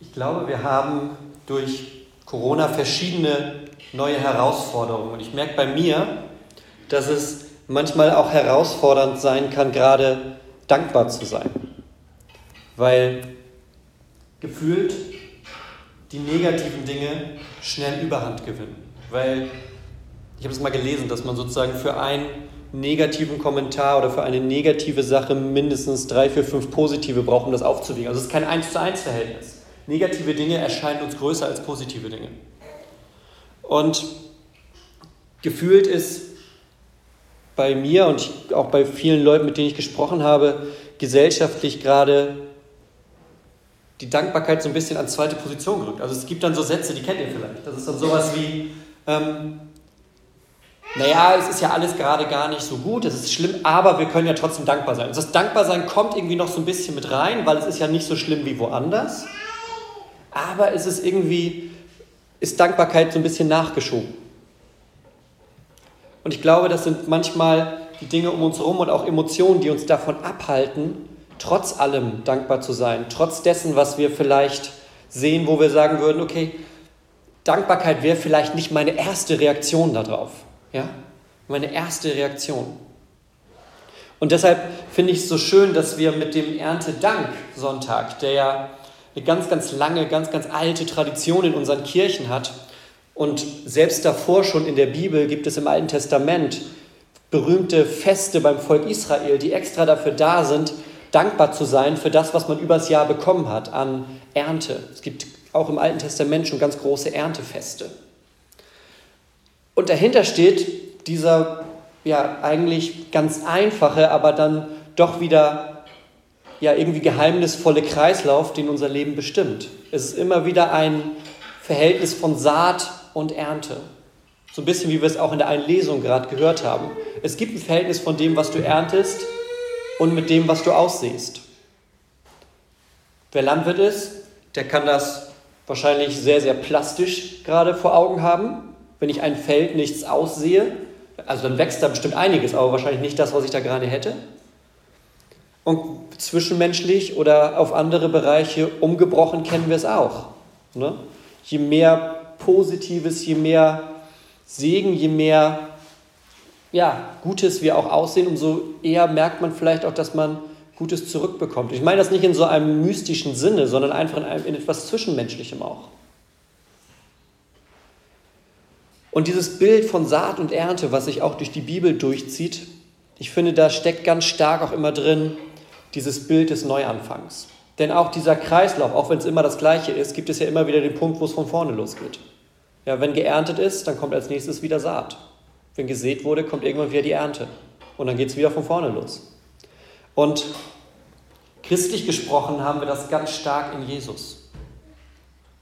Ich glaube, wir haben durch Corona verschiedene neue Herausforderungen. Und ich merke bei mir, dass es manchmal auch herausfordernd sein kann, gerade dankbar zu sein. Weil gefühlt die negativen Dinge schnell Überhand gewinnen. Weil ich habe es mal gelesen, dass man sozusagen für einen negativen Kommentar oder für eine negative Sache mindestens drei, vier, fünf positive braucht, um das aufzuwiegen. Also es ist kein 1 zu 1 Verhältnis. Negative Dinge erscheinen uns größer als positive Dinge. Und gefühlt ist bei mir und auch bei vielen Leuten, mit denen ich gesprochen habe, gesellschaftlich gerade die Dankbarkeit so ein bisschen an zweite Position gerückt. Also es gibt dann so Sätze, die kennt ihr vielleicht. Das ist dann sowas wie, ähm, naja, es ist ja alles gerade gar nicht so gut, es ist schlimm, aber wir können ja trotzdem dankbar sein. Und das Dankbarsein kommt irgendwie noch so ein bisschen mit rein, weil es ist ja nicht so schlimm wie woanders aber es ist irgendwie, ist Dankbarkeit so ein bisschen nachgeschoben. Und ich glaube, das sind manchmal die Dinge um uns herum und auch Emotionen, die uns davon abhalten, trotz allem dankbar zu sein, trotz dessen, was wir vielleicht sehen, wo wir sagen würden, okay, Dankbarkeit wäre vielleicht nicht meine erste Reaktion darauf. Ja? Meine erste Reaktion. Und deshalb finde ich es so schön, dass wir mit dem Erntedank-Sonntag, der ja eine ganz, ganz lange, ganz, ganz alte Tradition in unseren Kirchen hat. Und selbst davor schon in der Bibel gibt es im Alten Testament berühmte Feste beim Volk Israel, die extra dafür da sind, dankbar zu sein für das, was man übers Jahr bekommen hat an Ernte. Es gibt auch im Alten Testament schon ganz große Erntefeste. Und dahinter steht dieser ja eigentlich ganz einfache, aber dann doch wieder ja irgendwie geheimnisvolle Kreislauf, den unser Leben bestimmt. Es ist immer wieder ein Verhältnis von Saat und Ernte. So ein bisschen wie wir es auch in der einen Lesung gerade gehört haben. Es gibt ein Verhältnis von dem, was du erntest und mit dem, was du aussiehst. Wer Landwirt ist, der kann das wahrscheinlich sehr, sehr plastisch gerade vor Augen haben. Wenn ich ein Feld nichts aussehe, also dann wächst da bestimmt einiges, aber wahrscheinlich nicht das, was ich da gerade hätte. Und zwischenmenschlich oder auf andere Bereiche umgebrochen kennen wir es auch. Ne? Je mehr Positives, je mehr Segen, je mehr ja, Gutes wir auch aussehen, umso eher merkt man vielleicht auch, dass man Gutes zurückbekommt. Ich meine das nicht in so einem mystischen Sinne, sondern einfach in, einem, in etwas Zwischenmenschlichem auch. Und dieses Bild von Saat und Ernte, was sich auch durch die Bibel durchzieht, ich finde, da steckt ganz stark auch immer drin, dieses Bild des Neuanfangs. Denn auch dieser Kreislauf, auch wenn es immer das Gleiche ist, gibt es ja immer wieder den Punkt, wo es von vorne losgeht. Ja, wenn geerntet ist, dann kommt als nächstes wieder Saat. Wenn gesät wurde, kommt irgendwann wieder die Ernte. Und dann geht es wieder von vorne los. Und christlich gesprochen haben wir das ganz stark in Jesus.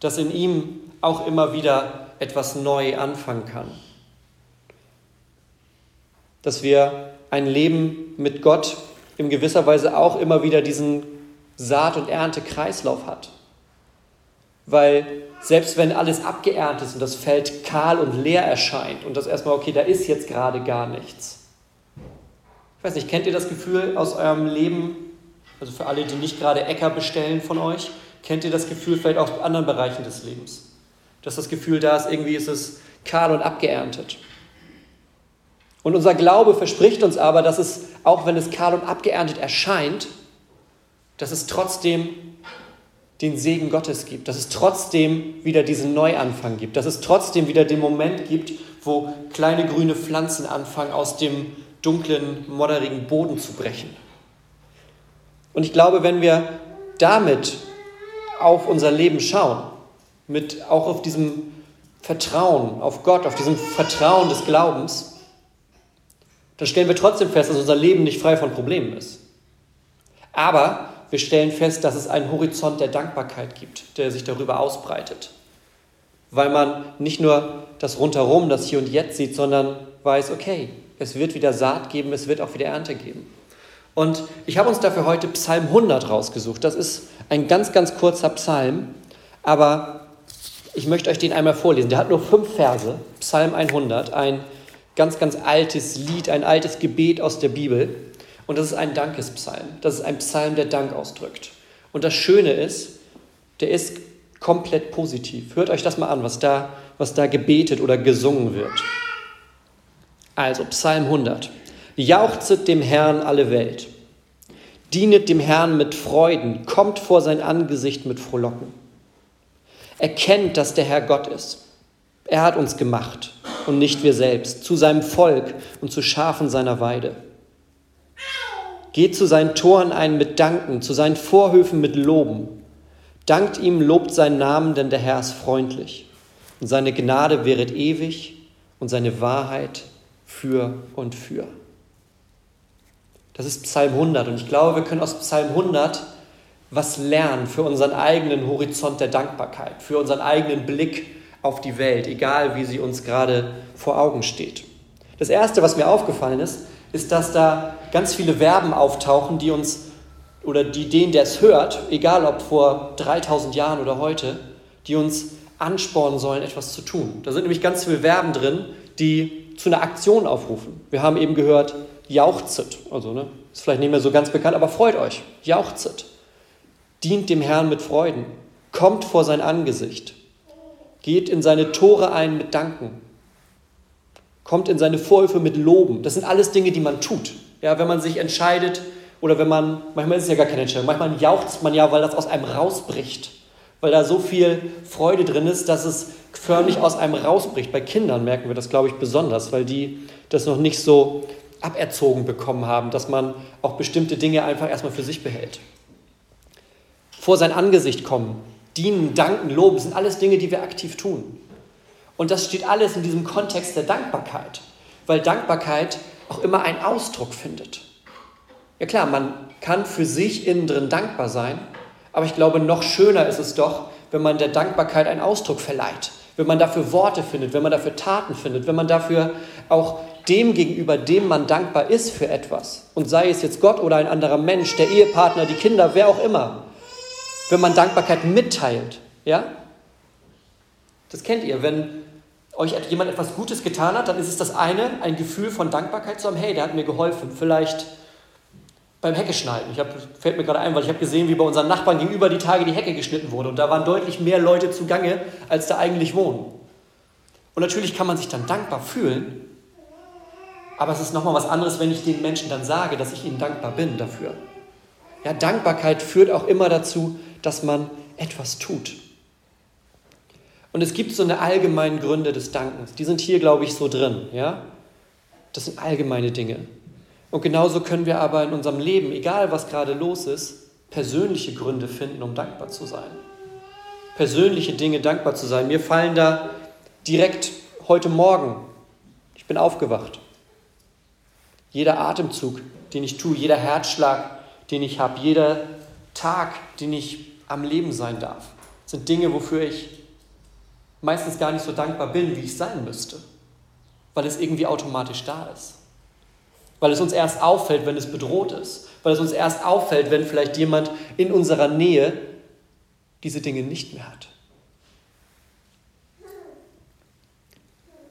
Dass in ihm auch immer wieder etwas neu anfangen kann. Dass wir ein Leben mit Gott in gewisser Weise auch immer wieder diesen Saat- und Erntekreislauf hat. Weil selbst wenn alles abgeerntet ist und das Feld kahl und leer erscheint und das erstmal, okay, da ist jetzt gerade gar nichts. Ich weiß nicht, kennt ihr das Gefühl aus eurem Leben, also für alle, die nicht gerade Äcker bestellen von euch, kennt ihr das Gefühl vielleicht auch aus anderen Bereichen des Lebens? Dass das Gefühl da ist, irgendwie ist es kahl und abgeerntet. Und unser Glaube verspricht uns aber, dass es, auch wenn es kahl und abgeerntet erscheint, dass es trotzdem den Segen Gottes gibt, dass es trotzdem wieder diesen Neuanfang gibt, dass es trotzdem wieder den Moment gibt, wo kleine grüne Pflanzen anfangen, aus dem dunklen, modderigen Boden zu brechen. Und ich glaube, wenn wir damit auf unser Leben schauen, mit auch auf diesem Vertrauen auf Gott, auf diesem Vertrauen des Glaubens, dann stellen wir trotzdem fest, dass unser Leben nicht frei von Problemen ist. Aber wir stellen fest, dass es einen Horizont der Dankbarkeit gibt, der sich darüber ausbreitet. Weil man nicht nur das Rundherum, das Hier und Jetzt sieht, sondern weiß, okay, es wird wieder Saat geben, es wird auch wieder Ernte geben. Und ich habe uns dafür heute Psalm 100 rausgesucht. Das ist ein ganz, ganz kurzer Psalm, aber ich möchte euch den einmal vorlesen. Der hat nur fünf Verse, Psalm 100, ein ganz, ganz altes Lied, ein altes Gebet aus der Bibel. Und das ist ein Dankespsalm. Das ist ein Psalm, der Dank ausdrückt. Und das Schöne ist, der ist komplett positiv. Hört euch das mal an, was da, was da gebetet oder gesungen wird. Also Psalm 100. Jauchzet dem Herrn alle Welt. Dienet dem Herrn mit Freuden, kommt vor sein Angesicht mit Frohlocken. Erkennt, dass der Herr Gott ist. Er hat uns gemacht und nicht wir selbst, zu seinem Volk und zu Schafen seiner Weide. Geht zu seinen Toren ein mit Danken, zu seinen Vorhöfen mit Loben. Dankt ihm, lobt seinen Namen, denn der Herr ist freundlich. Und seine Gnade wäret ewig und seine Wahrheit für und für. Das ist Psalm 100 und ich glaube, wir können aus Psalm 100 was lernen für unseren eigenen Horizont der Dankbarkeit, für unseren eigenen Blick auf die Welt, egal wie sie uns gerade vor Augen steht. Das Erste, was mir aufgefallen ist, ist, dass da ganz viele Verben auftauchen, die uns oder die den, der es hört, egal ob vor 3000 Jahren oder heute, die uns anspornen sollen, etwas zu tun. Da sind nämlich ganz viele Verben drin, die zu einer Aktion aufrufen. Wir haben eben gehört, jauchzet. Also, ne, ist vielleicht nicht mehr so ganz bekannt, aber freut euch, jauchzet. Dient dem Herrn mit Freuden. Kommt vor sein Angesicht. Geht in seine Tore ein mit Danken. Kommt in seine Vorhöfe mit Loben. Das sind alles Dinge, die man tut. Ja, wenn man sich entscheidet oder wenn man, manchmal ist es ja gar keine Entscheidung, manchmal jauchzt man ja, weil das aus einem rausbricht. Weil da so viel Freude drin ist, dass es förmlich aus einem rausbricht. Bei Kindern merken wir das, glaube ich, besonders, weil die das noch nicht so aberzogen bekommen haben, dass man auch bestimmte Dinge einfach erstmal für sich behält. Vor sein Angesicht kommen, dienen, danken, loben, sind alles Dinge, die wir aktiv tun. Und das steht alles in diesem Kontext der Dankbarkeit, weil Dankbarkeit auch immer einen Ausdruck findet. Ja klar, man kann für sich innen drin dankbar sein, aber ich glaube, noch schöner ist es doch, wenn man der Dankbarkeit einen Ausdruck verleiht, wenn man dafür Worte findet, wenn man dafür Taten findet, wenn man dafür auch dem gegenüber, dem man dankbar ist für etwas, und sei es jetzt Gott oder ein anderer Mensch, der Ehepartner, die Kinder, wer auch immer, wenn man Dankbarkeit mitteilt, ja? Das kennt ihr, wenn euch jemand etwas Gutes getan hat, dann ist es das eine, ein Gefühl von Dankbarkeit zu haben, hey, der hat mir geholfen, vielleicht beim Hecke schneiden. Ich hab, fällt mir gerade ein, weil ich habe gesehen, wie bei unseren Nachbarn gegenüber die Tage die Hecke geschnitten wurde und da waren deutlich mehr Leute zugange, als da eigentlich wohnen. Und natürlich kann man sich dann dankbar fühlen, aber es ist nochmal was anderes, wenn ich den Menschen dann sage, dass ich ihnen dankbar bin dafür. Ja, Dankbarkeit führt auch immer dazu, dass man etwas tut. Und es gibt so eine allgemeinen Gründe des Dankens. Die sind hier, glaube ich, so drin. Ja? Das sind allgemeine Dinge. Und genauso können wir aber in unserem Leben, egal was gerade los ist, persönliche Gründe finden, um dankbar zu sein. Persönliche Dinge dankbar zu sein. Mir fallen da direkt heute Morgen, ich bin aufgewacht. Jeder Atemzug, den ich tue, jeder Herzschlag, den ich habe, jeder Tag, den ich am Leben sein darf, sind Dinge, wofür ich meistens gar nicht so dankbar bin, wie ich sein müsste, weil es irgendwie automatisch da ist. Weil es uns erst auffällt, wenn es bedroht ist. Weil es uns erst auffällt, wenn vielleicht jemand in unserer Nähe diese Dinge nicht mehr hat.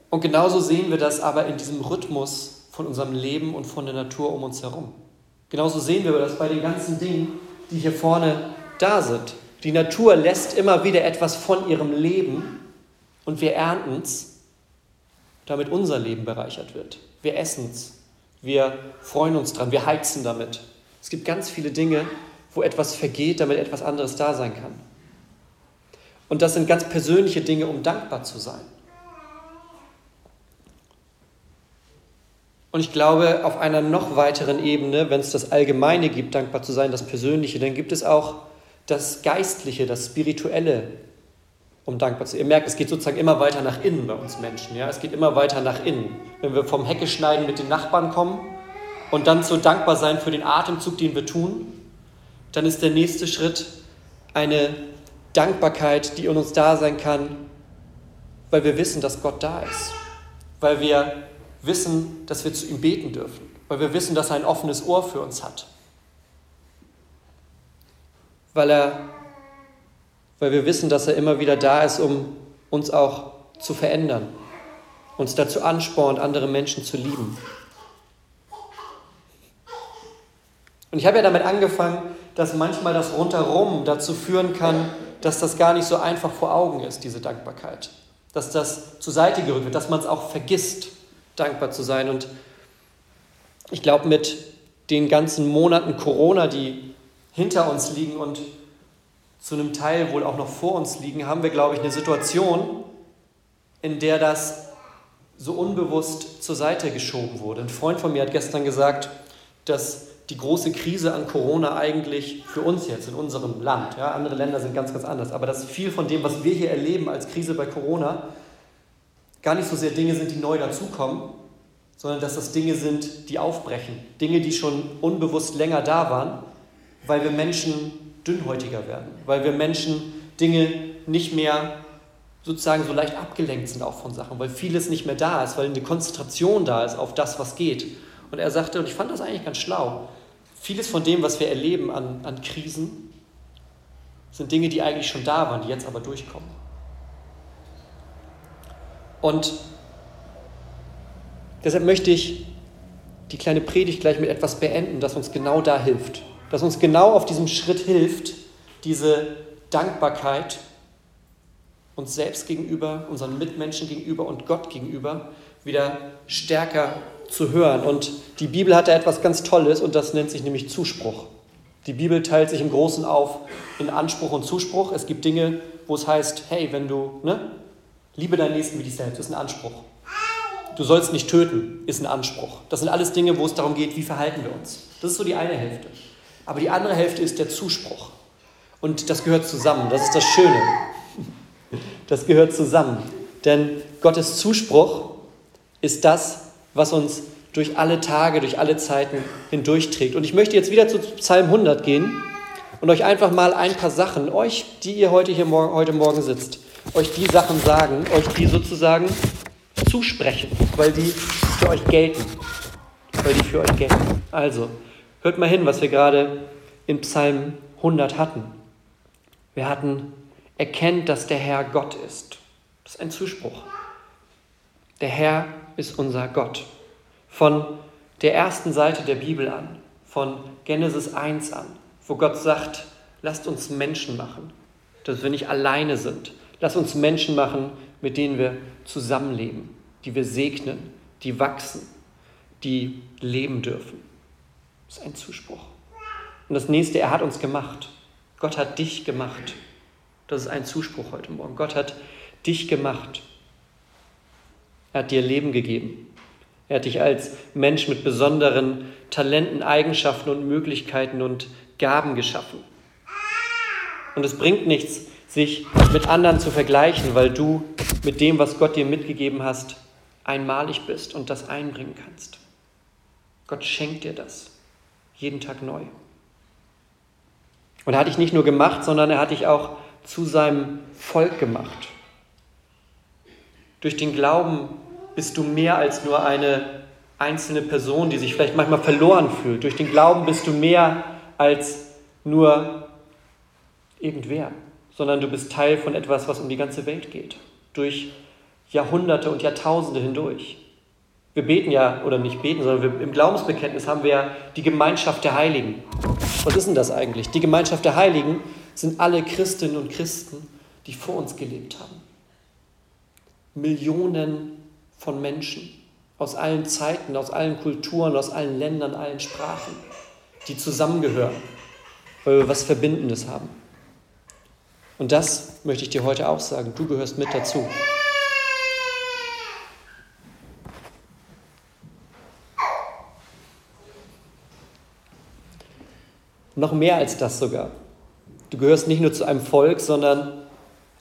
Und genauso sehen wir das aber in diesem Rhythmus von unserem Leben und von der Natur um uns herum. Genauso sehen wir das bei den ganzen Dingen, die hier vorne da sind. Die Natur lässt immer wieder etwas von ihrem Leben und wir ernten es, damit unser Leben bereichert wird. Wir essen es, wir freuen uns dran, wir heizen damit. Es gibt ganz viele Dinge, wo etwas vergeht, damit etwas anderes da sein kann. Und das sind ganz persönliche Dinge, um dankbar zu sein. Und ich glaube, auf einer noch weiteren Ebene, wenn es das Allgemeine gibt, dankbar zu sein, das Persönliche, dann gibt es auch das Geistliche, das Spirituelle, um dankbar zu sein. Ihr merkt, es geht sozusagen immer weiter nach innen bei uns Menschen. Ja? Es geht immer weiter nach innen. Wenn wir vom Hecke schneiden mit den Nachbarn kommen und dann so dankbar sein für den Atemzug, den wir tun, dann ist der nächste Schritt eine Dankbarkeit, die in uns da sein kann, weil wir wissen, dass Gott da ist. Weil wir wissen, dass wir zu ihm beten dürfen. Weil wir wissen, dass er ein offenes Ohr für uns hat weil, er, weil wir wissen, dass er immer wieder da ist, um uns auch zu verändern, uns dazu anspornt, andere Menschen zu lieben. Und ich habe ja damit angefangen, dass manchmal das Rundherum dazu führen kann, dass das gar nicht so einfach vor Augen ist, diese Dankbarkeit. Dass das zur Seite gerückt wird, dass man es auch vergisst, dankbar zu sein. Und ich glaube, mit den ganzen Monaten Corona, die hinter uns liegen und zu einem Teil wohl auch noch vor uns liegen, haben wir, glaube ich, eine Situation, in der das so unbewusst zur Seite geschoben wurde. Ein Freund von mir hat gestern gesagt, dass die große Krise an Corona eigentlich für uns jetzt in unserem Land, ja, andere Länder sind ganz, ganz anders, aber dass viel von dem, was wir hier erleben als Krise bei Corona, gar nicht so sehr Dinge sind, die neu dazukommen, sondern dass das Dinge sind, die aufbrechen. Dinge, die schon unbewusst länger da waren, weil wir Menschen dünnhäutiger werden, weil wir Menschen Dinge nicht mehr sozusagen so leicht abgelenkt sind auch von Sachen, weil vieles nicht mehr da ist, weil eine Konzentration da ist auf das, was geht. Und er sagte, und ich fand das eigentlich ganz schlau, vieles von dem, was wir erleben an, an Krisen, sind Dinge, die eigentlich schon da waren, die jetzt aber durchkommen. Und deshalb möchte ich die kleine Predigt gleich mit etwas beenden, das uns genau da hilft. Das uns genau auf diesem Schritt hilft, diese Dankbarkeit uns selbst gegenüber, unseren Mitmenschen gegenüber und Gott gegenüber wieder stärker zu hören. Und die Bibel hat da etwas ganz Tolles und das nennt sich nämlich Zuspruch. Die Bibel teilt sich im Großen auf in Anspruch und Zuspruch. Es gibt Dinge, wo es heißt, hey, wenn du, ne, liebe deinen Nächsten wie dich selbst, ist ein Anspruch. Du sollst nicht töten, ist ein Anspruch. Das sind alles Dinge, wo es darum geht, wie verhalten wir uns. Das ist so die eine Hälfte. Aber die andere Hälfte ist der Zuspruch. Und das gehört zusammen. Das ist das Schöne. Das gehört zusammen. Denn Gottes Zuspruch ist das, was uns durch alle Tage, durch alle Zeiten hindurchträgt. Und ich möchte jetzt wieder zu Psalm 100 gehen und euch einfach mal ein paar Sachen, euch, die ihr heute hier morgen, heute Morgen sitzt, euch die Sachen sagen, euch die sozusagen zusprechen, weil die für euch gelten. Weil die für euch gelten. Also, hört mal hin, was wir gerade in Psalm 100 hatten. Wir hatten, erkennt, dass der Herr Gott ist. Das ist ein Zuspruch. Der Herr ist unser Gott. Von der ersten Seite der Bibel an, von Genesis 1 an, wo Gott sagt, lasst uns Menschen machen, dass wir nicht alleine sind. Lasst uns Menschen machen, mit denen wir zusammenleben, die wir segnen, die wachsen, die leben dürfen. Das ist ein Zuspruch. Und das nächste, er hat uns gemacht. Gott hat dich gemacht. Das ist ein Zuspruch heute Morgen. Gott hat dich gemacht. Er hat dir Leben gegeben. Er hat dich als Mensch mit besonderen Talenten, Eigenschaften und Möglichkeiten und Gaben geschaffen. Und es bringt nichts, sich mit anderen zu vergleichen, weil du mit dem, was Gott dir mitgegeben hast, einmalig bist und das einbringen kannst. Gott schenkt dir das jeden Tag neu. Und er hat dich nicht nur gemacht, sondern er hat dich auch zu seinem Volk gemacht. Durch den Glauben bist du mehr als nur eine einzelne Person, die sich vielleicht manchmal verloren fühlt. Durch den Glauben bist du mehr als nur irgendwer, sondern du bist Teil von etwas, was um die ganze Welt geht. Durch Jahrhunderte und Jahrtausende hindurch. Wir beten ja, oder nicht beten, sondern wir, im Glaubensbekenntnis haben wir ja die Gemeinschaft der Heiligen. Was ist denn das eigentlich? Die Gemeinschaft der Heiligen sind alle Christinnen und Christen, die vor uns gelebt haben. Millionen von Menschen aus allen Zeiten, aus allen Kulturen, aus allen Ländern, allen Sprachen, die zusammengehören, weil wir was Verbindendes haben. Und das möchte ich dir heute auch sagen. Du gehörst mit dazu. Noch mehr als das sogar. Du gehörst nicht nur zu einem Volk, sondern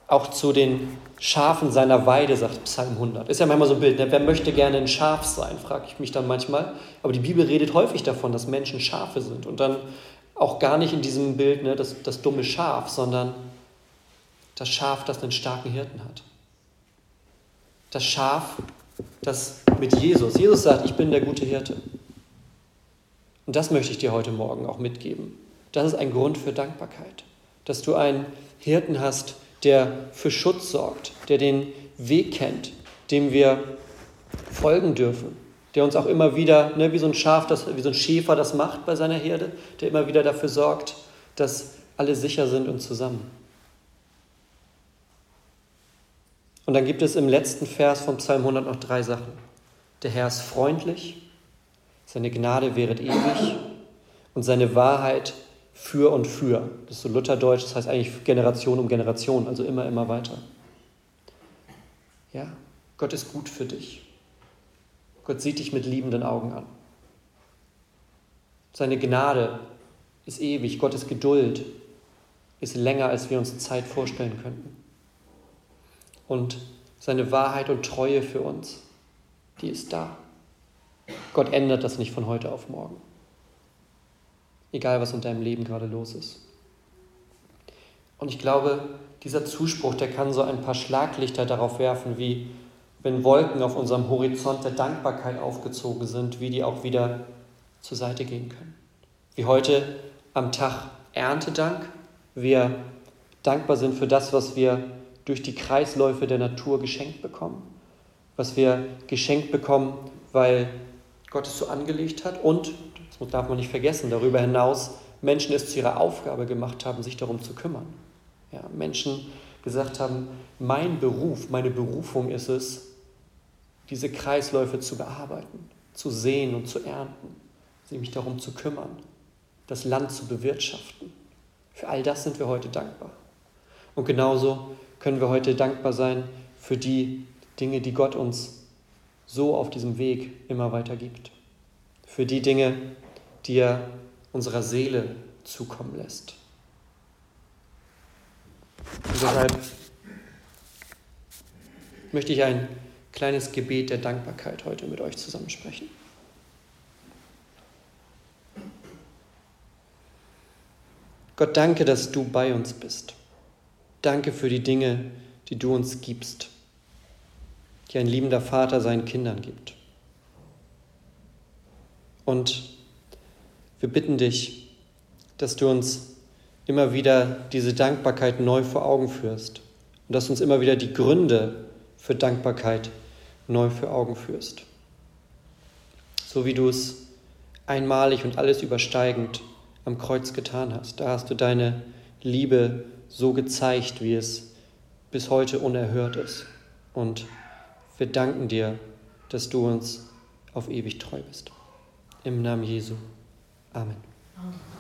auch zu den Schafen seiner Weide, sagt Psalm 100. Ist ja manchmal so ein Bild, ne? wer möchte gerne ein Schaf sein, frage ich mich dann manchmal. Aber die Bibel redet häufig davon, dass Menschen Schafe sind. Und dann auch gar nicht in diesem Bild ne, das, das dumme Schaf, sondern das Schaf, das einen starken Hirten hat. Das Schaf, das mit Jesus, Jesus sagt, ich bin der gute Hirte. Und das möchte ich dir heute Morgen auch mitgeben. Das ist ein Grund für Dankbarkeit, dass du einen Hirten hast, der für Schutz sorgt, der den Weg kennt, dem wir folgen dürfen, der uns auch immer wieder, ne, wie so ein Schaf, das, wie so ein Schäfer das macht bei seiner Herde, der immer wieder dafür sorgt, dass alle sicher sind und zusammen. Und dann gibt es im letzten Vers von Psalm 100 noch drei Sachen. Der Herr ist freundlich, seine Gnade wäret ewig und seine Wahrheit für und für. Das ist so Lutherdeutsch, das heißt eigentlich Generation um Generation, also immer, immer weiter. Ja, Gott ist gut für dich. Gott sieht dich mit liebenden Augen an. Seine Gnade ist ewig, Gottes Geduld ist länger, als wir uns Zeit vorstellen könnten. Und seine Wahrheit und Treue für uns, die ist da. Gott ändert das nicht von heute auf morgen. Egal, was in deinem Leben gerade los ist. Und ich glaube, dieser Zuspruch, der kann so ein paar Schlaglichter darauf werfen, wie wenn Wolken auf unserem Horizont der Dankbarkeit aufgezogen sind, wie die auch wieder zur Seite gehen können. Wie heute am Tag Erntedank, wir dankbar sind für das, was wir durch die Kreisläufe der Natur geschenkt bekommen, was wir geschenkt bekommen, weil Gott es so angelegt hat und, das darf man nicht vergessen, darüber hinaus Menschen es zu ihrer Aufgabe gemacht haben, sich darum zu kümmern. Ja, Menschen gesagt haben, mein Beruf, meine Berufung ist es, diese Kreisläufe zu bearbeiten, zu sehen und zu ernten, sich mich darum zu kümmern, das Land zu bewirtschaften. Für all das sind wir heute dankbar. Und genauso können wir heute dankbar sein für die Dinge, die Gott uns so auf diesem Weg immer weiter gibt. Für die Dinge, die er unserer Seele zukommen lässt. Und deshalb möchte ich ein kleines Gebet der Dankbarkeit heute mit euch zusammensprechen. Gott, danke, dass du bei uns bist. Danke für die Dinge, die du uns gibst, die ein liebender Vater seinen Kindern gibt. Und wir bitten dich, dass du uns immer wieder diese Dankbarkeit neu vor Augen führst und dass du uns immer wieder die Gründe für Dankbarkeit neu vor Augen führst. So wie du es einmalig und alles übersteigend am Kreuz getan hast. Da hast du deine Liebe so gezeigt, wie es bis heute unerhört ist. Und wir danken dir, dass du uns auf ewig treu bist. Im Namen Jesu. Amen. Amen.